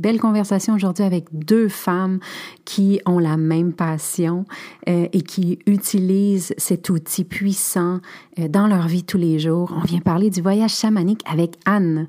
Belle conversation aujourd'hui avec deux femmes qui ont la même passion euh, et qui utilisent cet outil puissant euh, dans leur vie tous les jours. On vient parler du voyage chamanique avec Anne.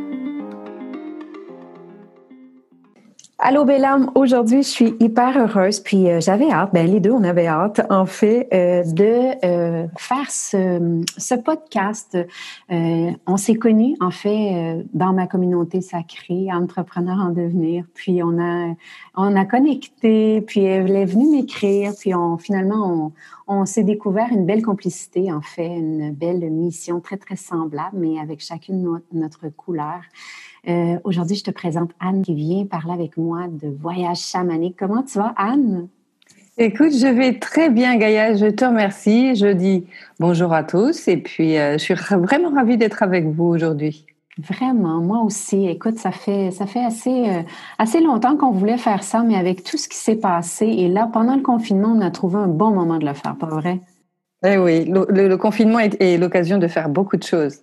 Allô Bellam, aujourd'hui je suis hyper heureuse puis euh, j'avais hâte, ben les deux on avait hâte en fait euh, de euh, faire ce, ce podcast. on s'est connus en fait dans ma communauté sacrée, entrepreneur en devenir, puis on a on a connecté, puis elle est venue m'écrire, puis on finalement on, on s'est découvert une belle complicité en fait, une belle mission très très semblable mais avec chacune notre couleur. Euh, aujourd'hui, je te présente Anne qui vient parler avec moi de voyage chamanique. Comment tu vas, Anne? Écoute, je vais très bien, Gaïa. Je te remercie. Je dis bonjour à tous et puis euh, je suis vraiment ravie d'être avec vous aujourd'hui. Vraiment, moi aussi. Écoute, ça fait ça fait assez euh, assez longtemps qu'on voulait faire ça, mais avec tout ce qui s'est passé et là, pendant le confinement, on a trouvé un bon moment de le faire, pas vrai? Eh oui, le, confinement est, est l'occasion de faire beaucoup de choses.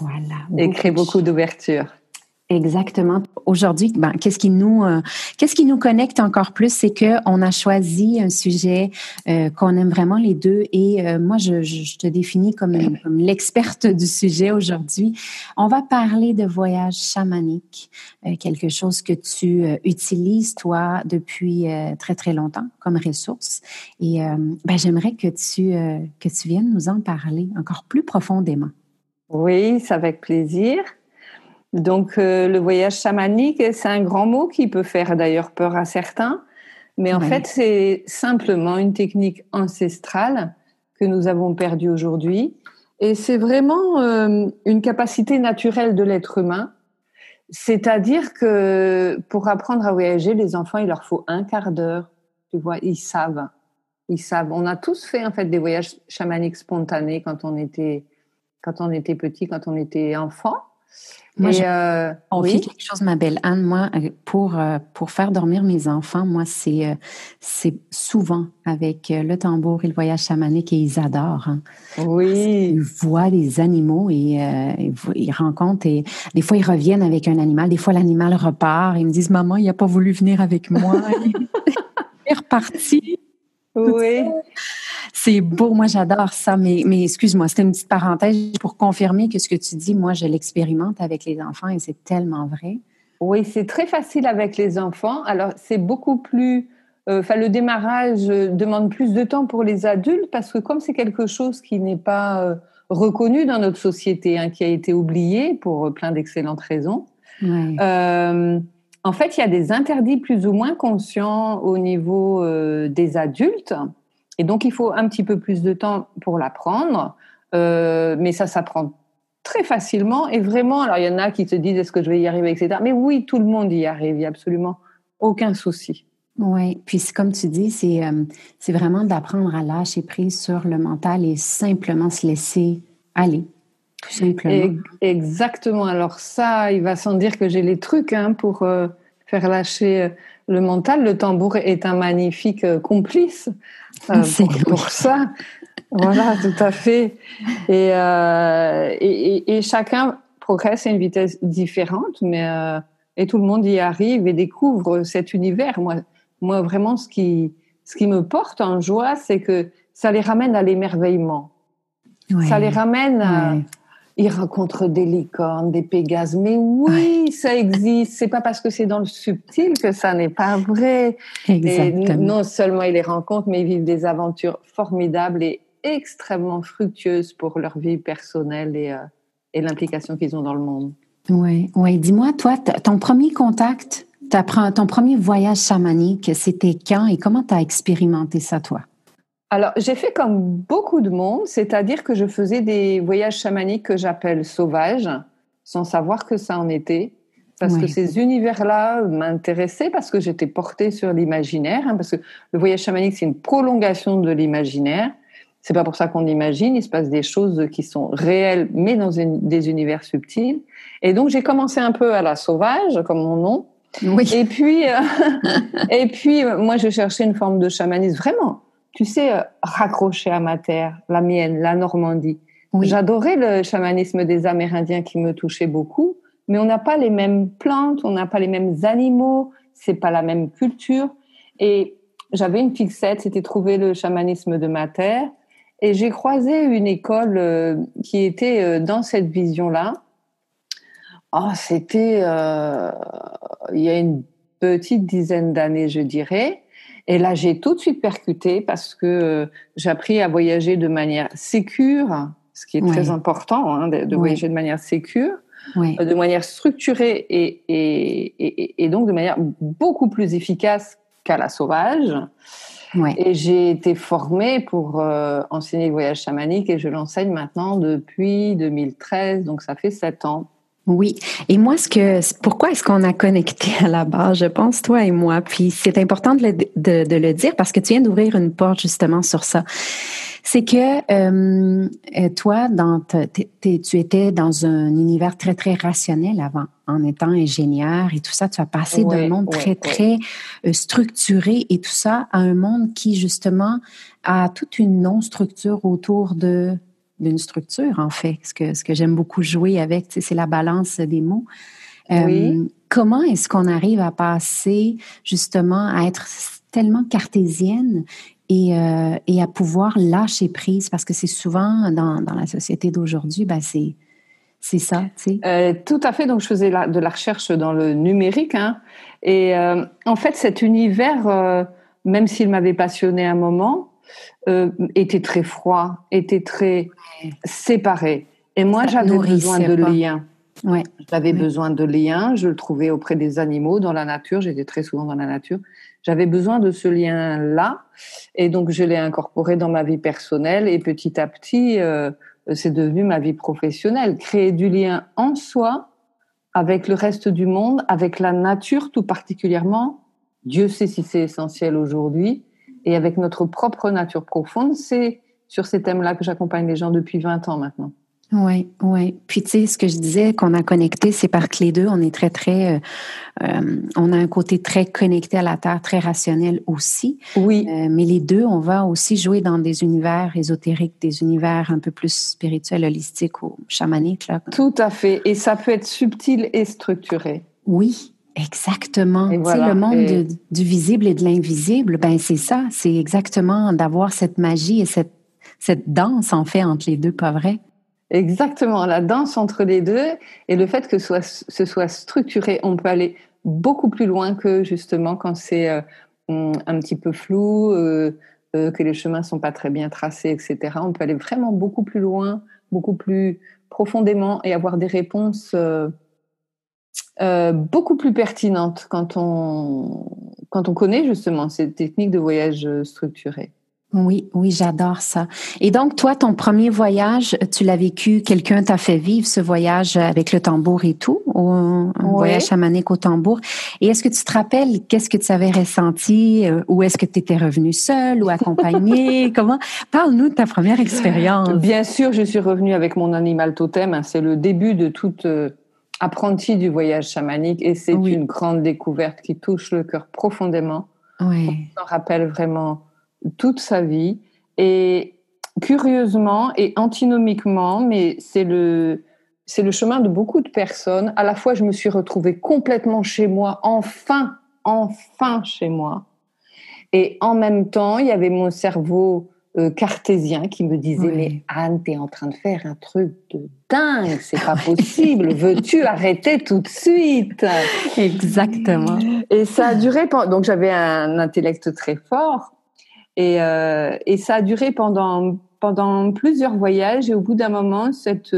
Voilà. Et créer beaucoup d'ouverture. Exactement. Aujourd'hui, ben, qu'est-ce qui nous, euh, qu'est-ce qui nous connecte encore plus, c'est que on a choisi un sujet euh, qu'on aime vraiment les deux. Et euh, moi, je, te définis comme, comme l'experte du sujet aujourd'hui. On va parler de voyage chamanique, quelque chose que tu utilises toi depuis très très longtemps comme ressource. Et ben, j'aimerais que tu que tu viennes nous en parler encore plus profondément. Oui, c'est avec plaisir. Donc euh, le voyage chamanique, c'est un grand mot qui peut faire d'ailleurs peur à certains, mais en fait c'est simplement une technique ancestrale que nous avons perdue aujourd'hui. Et c'est vraiment euh, une capacité naturelle de l'être humain. C'est-à-dire que pour apprendre à voyager, les enfants, il leur faut un quart d'heure. Tu vois, ils savent. Ils savent. On a tous fait en fait des voyages chamaniques spontanés quand on était quand on était petit, quand on était enfant. Moi, euh, on fait quelque chose, ma belle Anne. Moi, euh, pour, euh, pour faire dormir mes enfants, moi, c'est c'est souvent avec le tambour et le voyage chamanique et ils adorent. Hein. Oui. Ils voient des animaux et ils rencontrent et des fois ils reviennent avec un animal, des fois l'animal repart. Ils me disent Maman, il n'a pas voulu venir avec moi. il est reparti. Oui. C'est beau, moi j'adore ça, mais, mais excuse-moi, c'était une petite parenthèse pour confirmer que ce que tu dis, moi je l'expérimente avec les enfants et c'est tellement vrai. Oui, c'est très facile avec les enfants. Alors c'est beaucoup plus, euh, enfin le démarrage demande plus de temps pour les adultes parce que comme c'est quelque chose qui n'est pas euh, reconnu dans notre société, hein, qui a été oublié pour plein d'excellentes raisons. Euh, en fait, il y a des interdits plus ou moins conscients au niveau des adultes et donc, il faut un petit peu plus de temps pour l'apprendre, euh, mais ça s'apprend très facilement. Et vraiment, alors il y en a qui se disent est-ce que je vais y arriver, etc. Mais oui, tout le monde y arrive, il n'y a absolument aucun souci. Oui, puis comme tu dis, c'est euh, vraiment d'apprendre à lâcher prise sur le mental et simplement se laisser aller, tout simplement. exactement. Alors ça, il va sans dire que j'ai les trucs hein, pour euh, faire lâcher le mental. Le tambour est un magnifique complice. Euh, pour, ça. voilà, tout à fait. Euh, et, et, chacun progresse à une vitesse différente, mais euh, et tout le monde y arrive et découvre cet univers. Moi, moi vraiment, ce qui, ce qui me porte en joie, c'est que ça les ramène à l'émerveillement. Ça les ramène ils rencontrent des licornes, des pégases. Mais oui, ça existe. C'est pas parce que c'est dans le subtil que ça n'est pas vrai. Exactement. non seulement ils les rencontrent, mais ils vivent des aventures formidables et extrêmement fructueuses pour leur vie personnelle et, euh, et l'implication qu'ils ont dans le monde. Oui, oui. Dis-moi, toi, ton premier contact, ton premier voyage chamanique, c'était quand et comment tu as expérimenté ça, toi? Alors, j'ai fait comme beaucoup de monde, c'est-à-dire que je faisais des voyages chamaniques que j'appelle sauvages, sans savoir que ça en était, parce que ces univers-là m'intéressaient, parce que j'étais portée sur l'imaginaire, hein, parce que le voyage chamanique, c'est une prolongation de l'imaginaire. C'est pas pour ça qu'on imagine, il se passe des choses qui sont réelles, mais dans des univers subtils. Et donc, j'ai commencé un peu à la sauvage, comme mon nom. Oui. Et puis, euh, et puis, moi, je cherchais une forme de chamanisme vraiment tu sais, euh, raccrocher à ma terre, la mienne, la Normandie. J'adorais le chamanisme des Amérindiens qui me touchait beaucoup, mais on n'a pas les mêmes plantes, on n'a pas les mêmes animaux, c'est pas la même culture. Et j'avais une fixette, c'était trouver le chamanisme de ma terre. Et j'ai croisé une école euh, qui était euh, dans cette vision-là. Oh, c'était il y a une petite dizaine d'années, je dirais. Et là, j'ai tout de suite percuté parce que euh, j'ai appris à voyager de manière sécure, ce qui est très important, hein, de, voyager de manière sécure, euh, de manière structurée et, et, et, donc de manière beaucoup plus efficace qu'à la sauvage. Et j'ai été formée pour euh, enseigner le voyage chamanique et je l'enseigne maintenant depuis 2013, donc ça fait sept ans. Oui. Et moi, ce que, pourquoi est-ce qu'on a connecté à la base, je pense, toi et moi, puis c'est important de le, de, le, dire parce que tu viens d'ouvrir une porte justement sur ça. C'est que euh, toi, dans tu étais dans un univers très, très rationnel avant, en étant ingénieur et tout ça. Tu as passé d'un monde très, très euh, structuré et tout ça à un monde qui, justement, a toute une non-structure autour de d'une structure, en fait. Ce que, ce que j'aime beaucoup jouer avec, c'est la balance des mots. Euh, comment est-ce qu'on arrive à passer justement à être tellement cartésienne et, euh, et à pouvoir lâcher prise? Parce que c'est souvent dans, dans, la société d'aujourd'hui, ben c'est, c'est ça, tu sais. Euh, tout à fait. Donc, je faisais de la recherche dans le numérique. Hein, et en fait, cet univers, même s'il m'avait passionné un moment, euh, était très froid, était très séparé. Et moi, j'avais besoin de liens. Ouais. J'avais besoin de liens. Je le trouvais auprès des animaux, dans la nature. J'étais très souvent dans la nature. J'avais besoin de ce lien-là. Et donc, je l'ai incorporé dans ma vie personnelle. Et petit à petit, euh, c'est devenu ma vie professionnelle. Créer du lien en soi avec le reste du monde, avec la nature tout particulièrement. Dieu sait si c'est essentiel aujourd'hui et avec notre propre nature profonde. C'est sur ces thèmes-là que j'accompagne les gens depuis 20 ans maintenant. Oui, oui. Puis tu sais, ce que je disais qu'on a connecté, c'est par que les deux, on est très, très, euh, euh, on a un côté très connecté à la Terre, très rationnel aussi. Oui. Euh, mais les deux, on va aussi jouer dans des univers ésotériques, des univers un peu plus spirituels, holistiques ou chamaniques. Là. Tout à fait. Et ça peut être subtil et structuré. Oui, Exactement. le monde du visible et de l'invisible, ben c'est ça. C'est exactement d'avoir cette magie et cette, cette danse, en fait, entre les deux, pas vrai? Exactement. La danse entre les deux et le fait que ce soit, ce soit structuré, on peut aller beaucoup plus loin que justement quand c'est euh, un petit peu flou, euh, euh, que les chemins sont pas très bien tracés, etc. On peut aller vraiment beaucoup plus loin, beaucoup plus profondément et avoir des réponses euh, beaucoup plus pertinente quand on, quand on connaît justement cette technique de voyage structuré. Oui, oui, j'adore ça. Et donc, toi, ton premier voyage, tu l'as vécu, quelqu'un t'a fait vivre ce voyage avec le tambour et tout, un voyage chamanique au tambour? Et est-ce que tu te rappelles qu'est-ce que tu avais ressenti euh, ou est-ce que tu étais revenu seule ou accompagnée? Comment? Parle-nous de ta première expérience. Bien sûr, je suis revenue avec mon animal totem. C'est le début de toute euh, apprenti du voyage chamanique et c'est une grande découverte qui touche le cœur profondément. Oui. On s'en rappelle vraiment toute sa vie et curieusement et antinomiquement, mais c'est le c'est le chemin de beaucoup de personnes. À la fois, je me suis retrouvée complètement chez moi, enfin, enfin chez moi. Et en même temps, il y avait mon cerveau euh, cartésien qui me disait mais Anne t'es en train de faire un truc de dingue c'est pas possible veux-tu arrêter tout de suite? Exactement. Et ça a duré donc j'avais un intellect très fort et, euh, et ça a duré pendant pendant plusieurs voyages et au bout d'un moment cette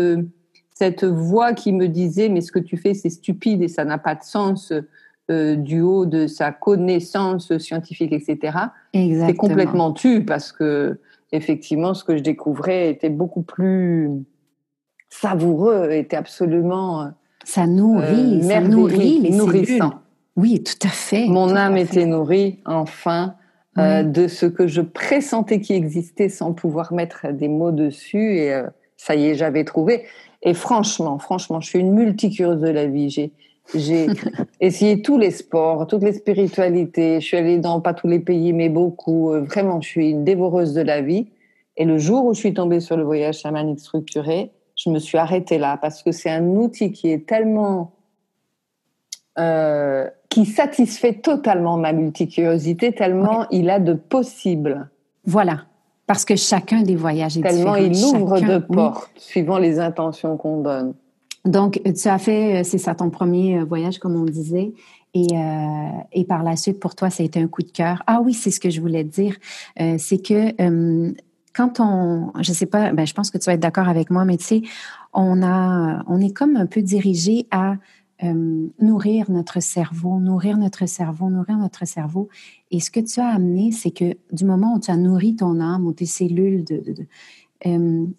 cette voix qui me disait mais ce que tu fais c'est stupide et ça n'a pas de sens euh, du haut de sa connaissance scientifique, etc. C'est complètement tu parce que effectivement, ce que je découvrais était beaucoup plus savoureux, était absolument euh, ça nourrit, ça nourrit les nourrissant. Oui, tout à fait. Mon âme était nourrie enfin euh, de ce que je pressentais qui existait sans pouvoir mettre des mots dessus et ça y est, j'avais trouvé. Et franchement, franchement, je suis une multicurieuse de la vie. J'ai j'ai essayé tous les sports, toutes les spiritualités. Je suis allée dans pas tous les pays, mais beaucoup. Euh, vraiment, je suis une dévoreuse de la vie. Et le jour où je suis tombée sur le voyage chamanique structuré, je me suis arrêtée là parce que c'est un outil qui est tellement euh, qui satisfait totalement ma multicuriosité, tellement il a de possibles. Voilà, parce que chacun des voyages est tellement différent. il ouvre de portes suivant les intentions qu'on donne. Donc, tu as fait, euh, c'est ça, ton premier euh, voyage, comme on disait. Et, euh, et par la suite, pour toi, ça a été un coup de cœur. Ah oui, c'est ce que je voulais dire. C'est que quand on, je sais pas, ben, je pense que tu vas être d'accord avec moi, mais tu sais, on a, on est comme un peu dirigé à nourrir notre cerveau, nourrir notre cerveau, nourrir notre cerveau. Et ce que tu as amené, c'est que du moment où tu as nourri ton âme ou tes cellules, de, de, de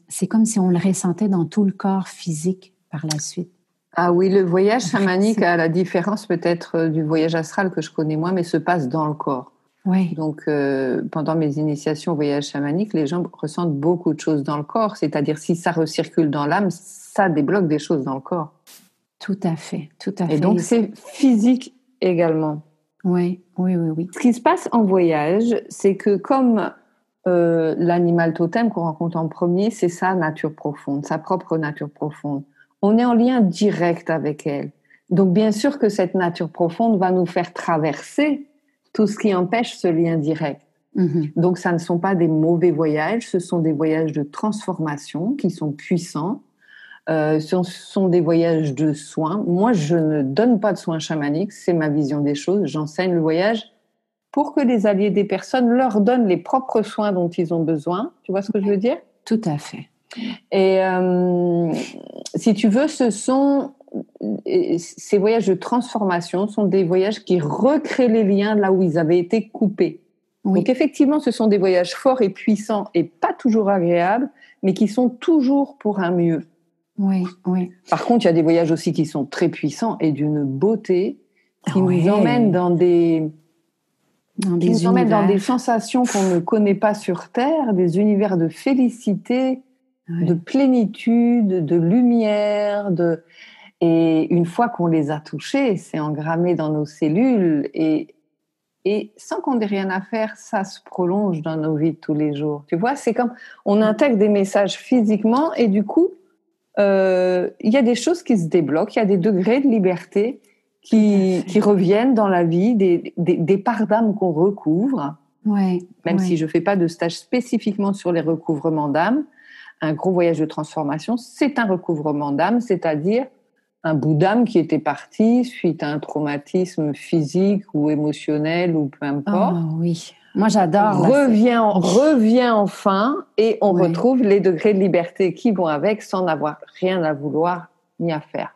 c'est comme si on le ressentait dans tout le corps physique la suite. Ah oui, le voyage chamanique a la différence peut-être euh, du voyage astral que je connais moins, mais se passe dans le corps. Oui. Donc, euh, pendant mes initiations au voyage chamanique, les gens ressentent beaucoup de choses dans le corps. C'est-à-dire, si ça recircule dans l'âme, ça débloque des choses dans le corps. Tout à fait, tout à fait. Et donc, c'est physique également. Oui, oui, oui, oui. Ce qui se passe en voyage, c'est que comme euh, l'animal totem qu'on rencontre en premier, c'est sa nature profonde, sa propre nature profonde on est en lien direct avec elle. Donc bien sûr que cette nature profonde va nous faire traverser tout ce qui empêche ce lien direct. Mm-hmm. Donc ça ne sont pas des mauvais voyages, ce sont des voyages de transformation qui sont puissants. Euh, ce sont des voyages de soins. Moi, je ne donne pas de soins chamaniques, c'est ma vision des choses. J'enseigne le voyage pour que les alliés des personnes leur donnent les propres soins dont ils ont besoin. Tu vois ce que je veux dire? Tout à fait. Et euh, si tu veux, ce sont ces voyages de transformation sont des voyages qui recréent les liens là où ils avaient été coupés. Donc effectivement, ce sont des voyages forts et puissants et pas toujours agréables, mais qui sont toujours pour un mieux. Oui, oui. Par contre, il y a des voyages aussi qui sont très puissants et d'une beauté qui nous emmènent dans des dans des, nous emmènent dans des sensations qu'on ne connaît pas sur Terre, des univers de félicité, de plénitude, de lumière, de et une fois qu'on les a touchés, c'est engrammé dans nos cellules et et sans qu'on ait rien à faire, ça se prolonge dans nos vies de tous les jours. Tu vois, c'est comme on intègre des messages physiquement et du coup, euh, il y a des choses qui se débloquent, il y a des degrés de liberté qui, qui reviennent dans la vie, des, des, des parts d'âme qu'on recouvre. Ouais, Même si je fais pas de stage spécifiquement sur les recouvrements d'âme, un gros voyage de transformation, c'est un recouvrement d'âme, c'est-à-dire un bout d'âme qui était parti suite à un traumatisme physique ou émotionnel ou peu importe. Oh, oui, moi j'adore. Revient, revient enfin et on retrouve les degrés de liberté qui vont avec sans n'avoir rien à vouloir ni à faire.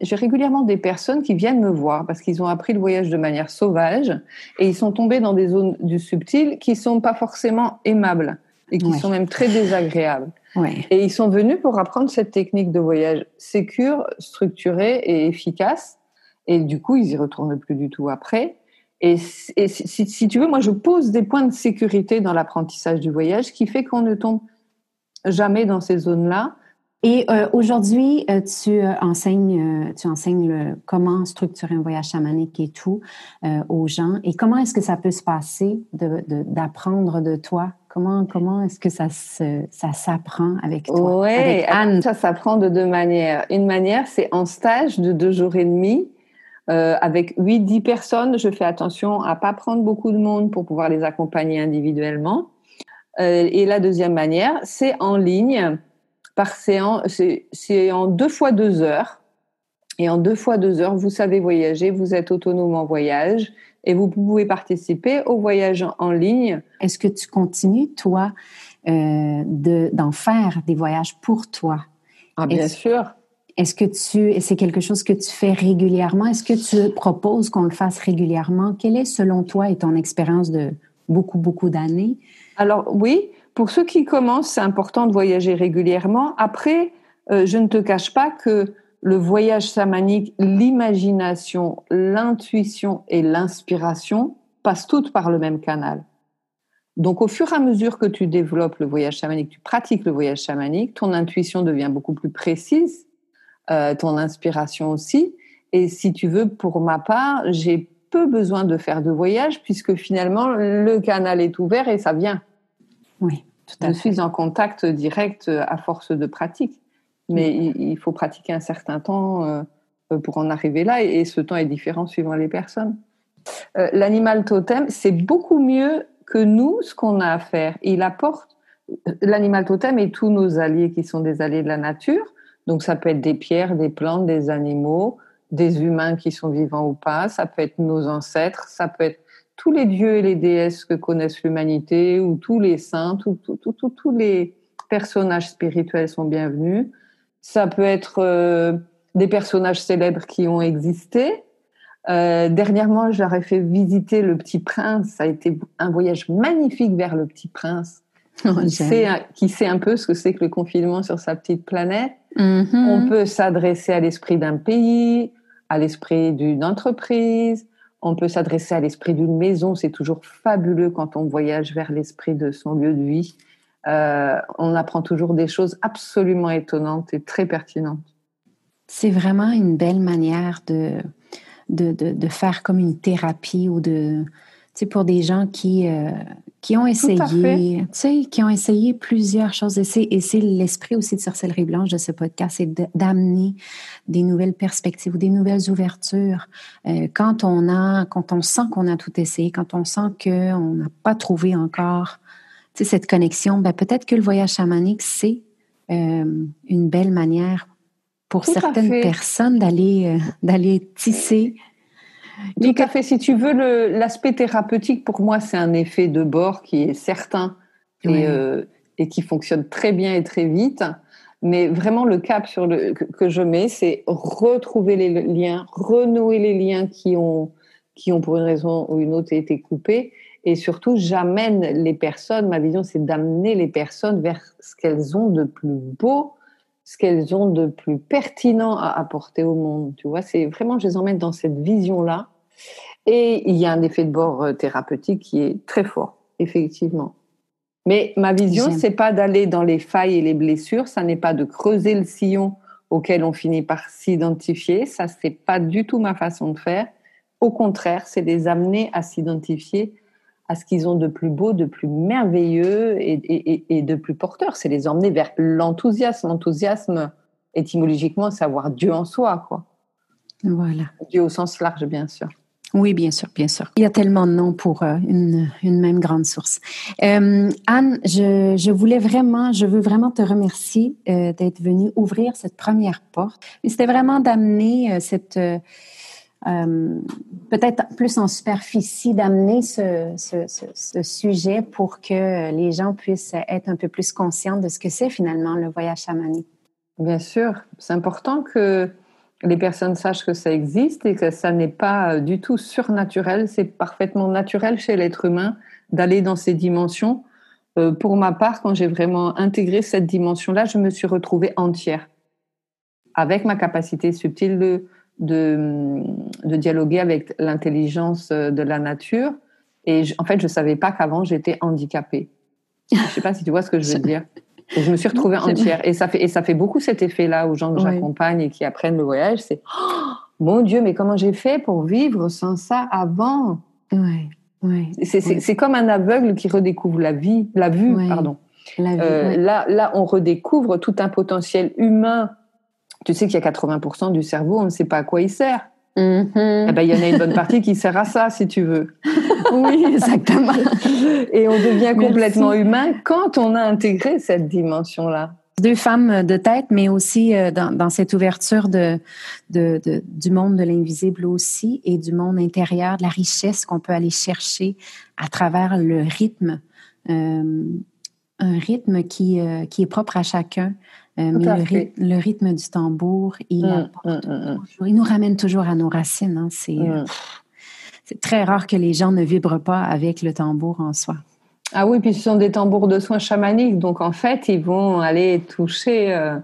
J'ai régulièrement des personnes qui viennent me voir parce qu'ils ont appris le voyage de manière sauvage et ils sont tombés dans des zones du subtil qui sont pas forcément aimables et qui sont même très désagréables. Et ils sont venus pour apprendre cette technique de voyage sécure, structurée et efficace. Et du coup, ils y retournent plus du tout après. Et, si, tu veux, moi, je pose des points de sécurité dans l'apprentissage du voyage qui fait qu'on ne tombe jamais dans ces zones-là. Et euh, aujourd'hui, euh, tu euh, enseignes, tu enseignes le, comment structurer un voyage chamanique et tout aux gens. Et comment est-ce que ça peut se passer d'apprendre de, de, toi? Comment comment est-ce que ça se, ça s'apprend avec toi Oui, Anne, ça s'apprend de deux manières. Une manière, c'est en stage de deux jours et demi. Euh, avec 8-10 personnes, je fais attention à pas prendre beaucoup de monde pour pouvoir les accompagner individuellement. et la deuxième manière, c'est en ligne, par séance, c'est en deux fois deux heures. Et en deux fois deux heures, vous savez voyager, vous êtes autonome en voyage et vous pouvez participer au voyage en ligne. Est-ce que tu continues, toi, euh, d'en faire des voyages pour toi? Ah, bien sûr. Est-ce que tu, c'est quelque chose que tu fais régulièrement? Est-ce que tu proposes qu'on le fasse régulièrement? Quelle est, selon toi, et ton expérience de beaucoup, beaucoup d'années? Alors, oui, pour ceux qui commencent, c'est important de voyager régulièrement. Après, euh, je ne te cache pas que le voyage chamanique, l'imagination, l'intuition et l'inspiration passent toutes par le même canal. Donc, au fur et à mesure que tu développes le voyage chamanique, tu pratiques le voyage chamanique, ton intuition devient beaucoup plus précise, euh, ton inspiration aussi. Et si tu veux, pour ma part, j'ai peu besoin de faire de voyage puisque finalement, le canal est ouvert et ça vient. Oui, tout à Je suis en contact direct à force de pratique mais il, faut pratiquer un certain temps euh, pour en arriver là, et, ce temps est différent suivant les personnes. Euh, l'animal totem, c'est beaucoup mieux que nous ce qu'on a à faire. Il apporte l'animal totem et tous nos alliés qui sont des alliés de la nature. Donc ça peut être des pierres, des plantes, des animaux, des humains qui sont vivants ou pas. Ça peut être nos ancêtres. Ça peut être tous les dieux et les déesses que connaissent l'humanité ou tous les saints. tous les personnages spirituels sont bienvenus. Ça peut être euh, des personnages célèbres qui ont existé. Euh, dernièrement, j'aurais fait visiter le Petit Prince. Ça a été un voyage magnifique vers le Petit Prince. Oh, qui, sait, qui, sait, un peu ce que c'est que le confinement sur sa petite planète. Mm-hmm. On peut s'adresser à l'esprit d'un pays, à l'esprit d'une entreprise. On peut s'adresser à l'esprit d'une maison. C'est toujours fabuleux quand on voyage vers l'esprit de son lieu de vie. Euh, on apprend toujours des choses absolument étonnantes et très pertinentes. C'est vraiment une belle manière de, de, faire comme une thérapie ou de, tu pour des gens qui, euh, qui ont essayé, tu qui ont essayé plusieurs choses. Et c'est l'esprit aussi de Sorcellerie Blanche de ce podcast, c'est d'amener des nouvelles perspectives ou des nouvelles ouvertures. Euh, quand on a, quand on sent qu'on a tout essayé, quand on sent qu'on n'a pas trouvé encore cette connexion, ben, peut-être que le voyage chamanique, c'est euh, une belle manière pour certaines personnes d'aller euh, d'aller tisser. Tout à fait. Si tu veux, l'aspect thérapeutique, pour moi, c'est un effet de bord qui est certain et, euh, et, qui fonctionne très bien et très vite. Mais vraiment, le cap sur le, que, je mets, c'est retrouver les liens, renouer les liens qui ont, qui ont, pour une raison ou une autre, été coupés et surtout, j'amène les personnes, ma vision, c'est d'amener les personnes vers ce qu'elles ont de plus beau, ce qu'elles ont de plus pertinent à apporter au monde. Tu vois, c'est vraiment, je les emmène dans cette vision-là. Et il y a un effet de bord euh, thérapeutique qui est très fort, effectivement. Mais ma vision, c'est pas d'aller dans les failles et les blessures, ça n'est pas de creuser le sillon auquel on finit par s'identifier, ça c'est pas du tout ma façon de faire. Au contraire, c'est les amener à s'identifier à ce qu'ils ont de plus beau, de plus merveilleux et, de plus porteur. C'est les emmener vers l'enthousiasme. L'enthousiasme, étymologiquement, c'est avoir Dieu en soi, quoi. Voilà. Dieu au sens large, bien sûr. Oui, bien sûr, bien sûr. Il y a tellement de noms pour euh, une, même grande source. Euh, Anne, je, voulais vraiment, je veux vraiment te remercier euh, d'être venue ouvrir cette première porte. C'était vraiment d'amener cette peut-être plus en superficie d'amener ce, sujet pour que les gens puissent être un peu plus conscients de ce que c'est finalement le voyage chamanique. Bien sûr, c'est important que les personnes sachent que ça existe et que ça n'est pas du tout surnaturel, c'est parfaitement naturel chez l'être humain d'aller dans ces dimensions. Euh, pour ma part, quand j'ai vraiment intégré cette dimension-là, je me suis retrouvée entière avec ma capacité subtile de, de dialoguer avec l'intelligence euh, de la nature. Et en fait, je savais pas qu'avant j'étais handicapée. Je sais pas si tu vois ce que je veux dire. Et je me suis retrouvée entière. Et ça fait, et ça fait beaucoup cet effet-là aux gens que j'accompagne et qui apprennent le voyage. C'est oh, mon Dieu, mais comment j'ai fait pour vivre sans ça avant? Ouais. Ouais. C'est comme un aveugle qui redécouvre la vie, la vue, pardon. La euh, là, là, on redécouvre tout un potentiel humain tu sais qu'il y a 80% du cerveau, on ne sait pas à quoi il sert. Eh ben, il y en a une bonne partie qui sert à ça, si tu veux. oui, exactement. Et on devient complètement humain quand on a intégré cette dimension-là. Deux femmes de tête, mais aussi euh, dans, cette ouverture de, de, du monde de l'invisible aussi et du monde intérieur, de la richesse qu'on peut aller chercher à travers le rythme. Euh, un rythme qui, euh, qui est propre à chacun. Mais le, rythme, du tambour, il, mm, mm, mm, il nous ramène toujours à nos racines. Hein. C'est c'est très rare que les gens ne vibrent pas avec le tambour en soi. Ah oui, puis ce sont des tambours de soins chamaniques, donc en fait, ils vont aller toucher. Euh,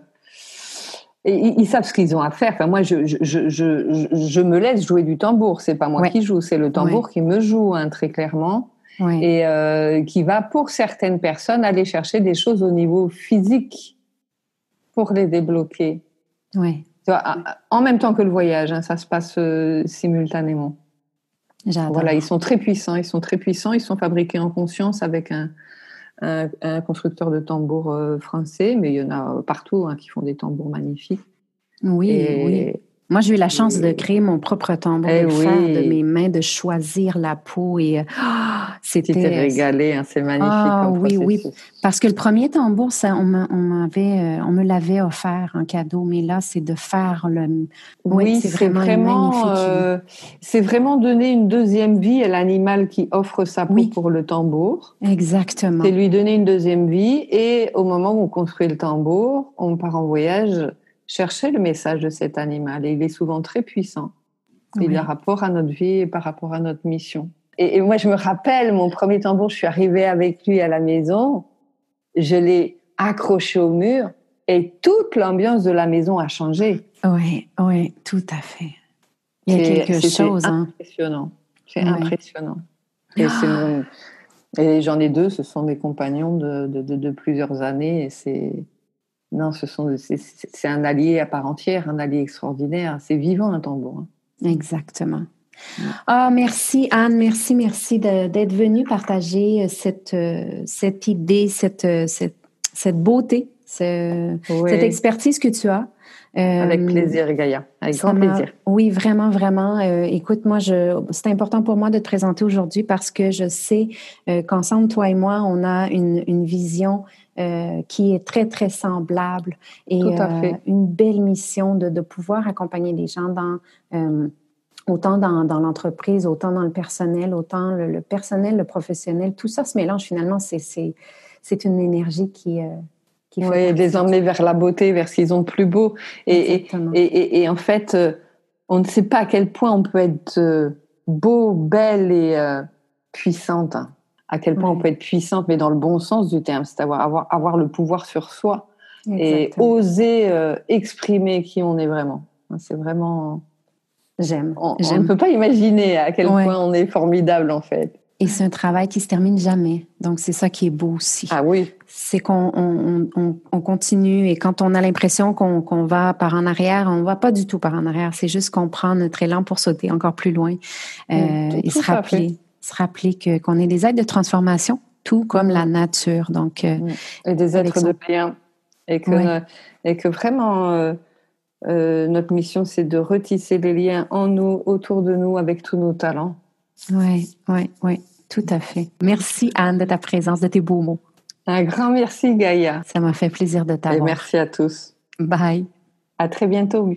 ils, savent ce qu'ils ont à faire. Enfin, moi, je, je, je, je, me laisse jouer du tambour. C'est pas moi qui joue, c'est le tambour qui me joue, hein, très clairement. Et euh, qui va, pour certaines personnes, aller chercher des choses au niveau physique pour les débloquer. Oui. En même temps que le voyage, hein, ça se passe euh, simultanément. Voilà, ils sont très puissants, ils sont très puissants, ils sont fabriqués en conscience avec un, un, constructeur de tambours euh, français, mais il y en a partout hein, qui font des tambours magnifiques. Oui, oui. Moi, j'ai eu la chance de créer mon propre tambour, eh de faire de mes mains, de choisir la peau et oh, c'était. régalé, hein, c'est magnifique. Ah, oui, oui. Parce que le premier tambour, ça, on m'avait, euh, on me l'avait offert en cadeau, mais là, c'est de faire le. Oui, c'est vraiment, euh, c'est vraiment donner une deuxième vie à l'animal qui offre sa peau pour le tambour. Exactement. C'est lui donner une deuxième vie et au moment où on construit le tambour, on part en voyage chercher le message de cet animal. Et il est souvent très puissant. Il a rapport à notre vie et par rapport à notre mission. Et, moi, je me rappelle, mon premier tambour, je suis arrivée avec lui à la maison, je l'ai accroché au mur et toute l'ambiance de la maison a changé. Oui, oui, tout à fait. Il y a quelque chose. Hein. Impressionnant. C'est impressionnant. Et, j'en ai deux, ce sont des compagnons de, de plusieurs années et c'est non, ce sont, c'est un allié à part entière, un allié extraordinaire. C'est vivant un tambour. Hein. Exactement. Ah, merci Anne, merci, merci d'être venue partager euh, cette, euh, cette idée, cette, euh, cette, cette beauté, cette expertise que tu as. avec plaisir, Gaïa. Avec grand plaisir. Oui, vraiment, vraiment. écoute, moi, je, c'est important pour moi de te présenter aujourd'hui parce que je sais qu'ensemble, toi et moi, on a une, une vision qui est très, très semblable et euh, une belle mission de, de, pouvoir accompagner les gens dans autant dans, dans l'entreprise, autant dans le personnel, autant le, personnel, le professionnel, tout ça se mélange finalement. C'est, une énergie qui, qui oui, les emmener vers la beauté, vers ce qu'ils ont de plus beau. Et, et, et, et, en fait, on ne sait pas à quel point on peut être beau, belle et puissante. Hein à quel point on peut être puissante, mais dans le bon sens du terme, c'est avoir, avoir, avoir le pouvoir sur soi et oser euh, exprimer qui on est vraiment. C'est vraiment. J'aime. On ne peut pas imaginer à quel point on est formidable en fait. Et c'est un travail qui se termine jamais. Donc c'est ça qui est beau aussi. Ah oui. C'est qu'on on, on, on, continue et quand on a l'impression qu'on va par en arrière, on va pas du tout par en arrière. C'est juste qu'on prend notre élan pour sauter encore plus loin euh, et se rappeler se rappeler qu'on est des êtres de transformation, tout comme la nature. Donc, euh, et des êtres de lien. Et que, et que vraiment, euh, euh, notre mission, c'est de retisser les liens en nous, autour de nous, avec tous nos talents. Oui, oui, oui, tout à fait. Merci Anne de ta présence, de tes beaux mots. Un grand merci Gaïa. Ça m'a fait plaisir de t'avoir. Et merci à tous. Bye. À très bientôt.